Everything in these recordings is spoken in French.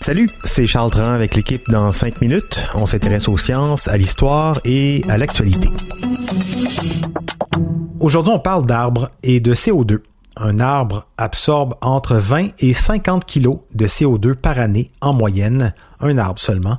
Salut, c'est Charles Dran avec l'équipe dans 5 minutes. On s'intéresse aux sciences, à l'histoire et à l'actualité. Aujourd'hui, on parle d'arbres et de CO2. Un arbre absorbe entre 20 et 50 kilos de CO2 par année en moyenne, un arbre seulement.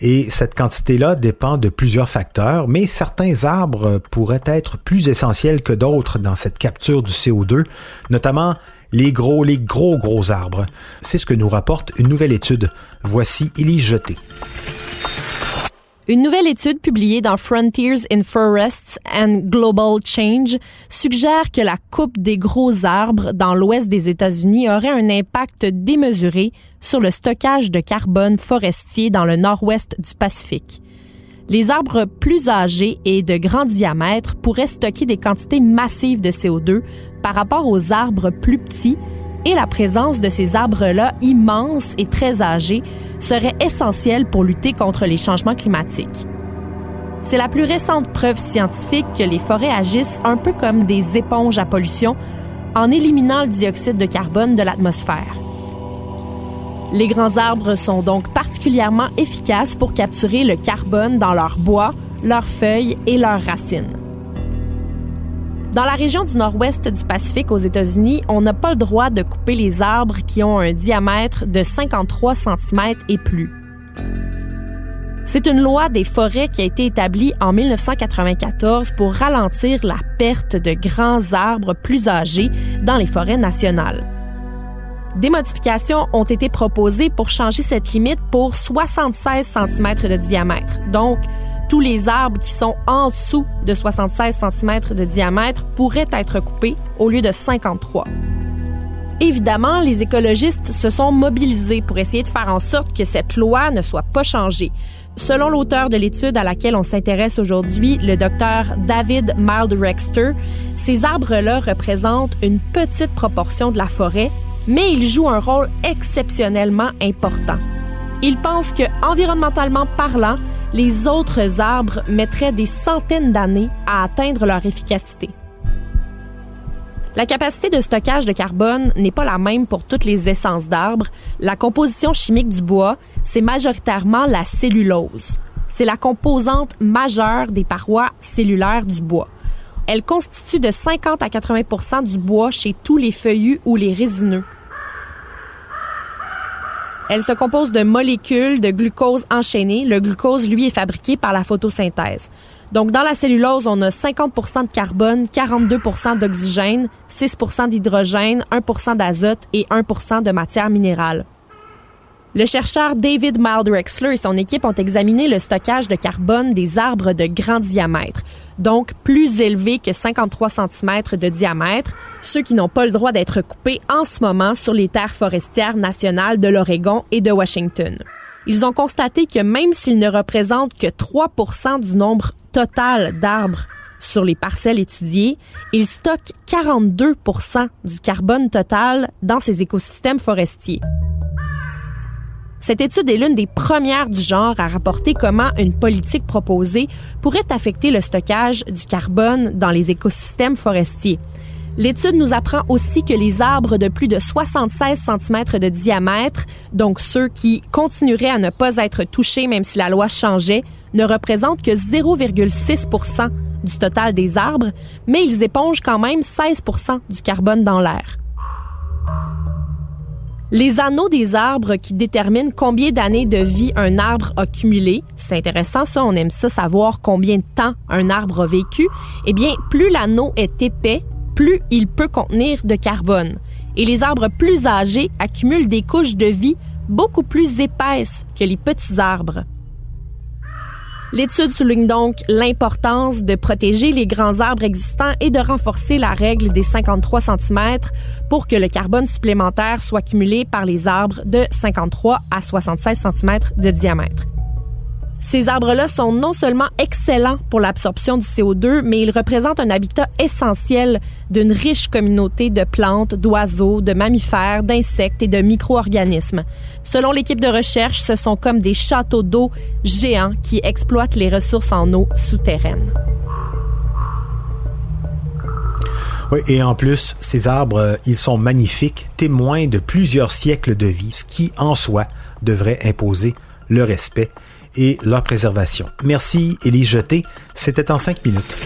Et cette quantité-là dépend de plusieurs facteurs, mais certains arbres pourraient être plus essentiels que d'autres dans cette capture du CO2, notamment les gros, les gros, gros arbres. C'est ce que nous rapporte une nouvelle étude. Voici Élise Jeté. Une nouvelle étude publiée dans Frontiers in Forests and Global Change suggère que la coupe des gros arbres dans l'ouest des États-Unis aurait un impact démesuré sur le stockage de carbone forestier dans le nord-ouest du Pacifique. Les arbres plus âgés et de grand diamètre pourraient stocker des quantités massives de CO2 par rapport aux arbres plus petits et la présence de ces arbres-là immenses et très âgés serait essentielle pour lutter contre les changements climatiques. C'est la plus récente preuve scientifique que les forêts agissent un peu comme des éponges à pollution en éliminant le dioxyde de carbone de l'atmosphère. Les grands arbres sont donc particulièrement efficaces pour capturer le carbone dans leurs bois, leurs feuilles et leurs racines. Dans la région du nord-ouest du Pacifique aux États-Unis, on n'a pas le droit de couper les arbres qui ont un diamètre de 53 cm et plus. C'est une loi des forêts qui a été établie en 1994 pour ralentir la perte de grands arbres plus âgés dans les forêts nationales. Des modifications ont été proposées pour changer cette limite pour 76 cm de diamètre. Donc, tous les arbres qui sont en dessous de 76 cm de diamètre pourraient être coupés au lieu de 53. Évidemment, les écologistes se sont mobilisés pour essayer de faire en sorte que cette loi ne soit pas changée. Selon l'auteur de l'étude à laquelle on s'intéresse aujourd'hui, le docteur David Mild-Rexter, ces arbres-là représentent une petite proportion de la forêt, mais ils jouent un rôle exceptionnellement important. Il pense que, environnementalement parlant, les autres arbres mettraient des centaines d'années à atteindre leur efficacité. La capacité de stockage de carbone n'est pas la même pour toutes les essences d'arbres. La composition chimique du bois, c'est majoritairement la cellulose. C'est la composante majeure des parois cellulaires du bois. Elle constitue de 50 à 80% du bois chez tous les feuillus ou les résineux. Elle se compose de molécules de glucose enchaînées. Le glucose, lui, est fabriqué par la photosynthèse. Donc, dans la cellulose, on a 50% de carbone, 42% d'oxygène, 6% d'hydrogène, 1% d'azote et 1% de matière minérale. Le chercheur David Mild-Rexler et son équipe ont examiné le stockage de carbone des arbres de grand diamètre, donc plus élevés que 53 cm de diamètre, ceux qui n'ont pas le droit d'être coupés en ce moment sur les terres forestières nationales de l'Oregon et de Washington. Ils ont constaté que même s'ils ne représentent que 3 du nombre total d'arbres sur les parcelles étudiées, ils stockent 42% du carbone total dans ces écosystèmes forestiers. Cette étude est l'une des premières du genre à rapporter comment une politique proposée pourrait affecter le stockage du carbone dans les écosystèmes forestiers. L'étude nous apprend aussi que les arbres de plus de 76 cm de diamètre, donc ceux qui continueraient à ne pas être touchés même si la loi changeait, ne représentent que 0,6% du total des arbres, mais ils épongent quand même 16% du carbone dans l'air. Les anneaux des arbres qui déterminent combien d'années de vie un arbre a cumulé, c'est intéressant ça, on aime ça savoir combien de temps un arbre a vécu, eh bien, plus l'anneau est épais, plus il peut contenir de carbone. Et les arbres plus âgés accumulent des couches de vie beaucoup plus épaisses que les petits arbres. L'étude souligne donc l'importance de protéger les grands arbres existants et de renforcer la règle des 53 cm pour que le carbone supplémentaire soit cumulé par les arbres de 53 à 76 cm de diamètre. Ces arbres-là sont non seulement excellents pour l'absorption du CO2, mais ils représentent un habitat essentiel d'une riche communauté de plantes, d'oiseaux, de mammifères, d'insectes et de micro-organismes. Selon l'équipe de recherche, ce sont comme des châteaux d'eau géants qui exploitent les ressources en eau souterraines. Oui, et en plus, ces arbres, ils sont magnifiques, témoins de plusieurs siècles de vie, ce qui, en soi, devrait imposer le respect et leur préservation. Merci, Élie Jeté. C'était en cinq minutes.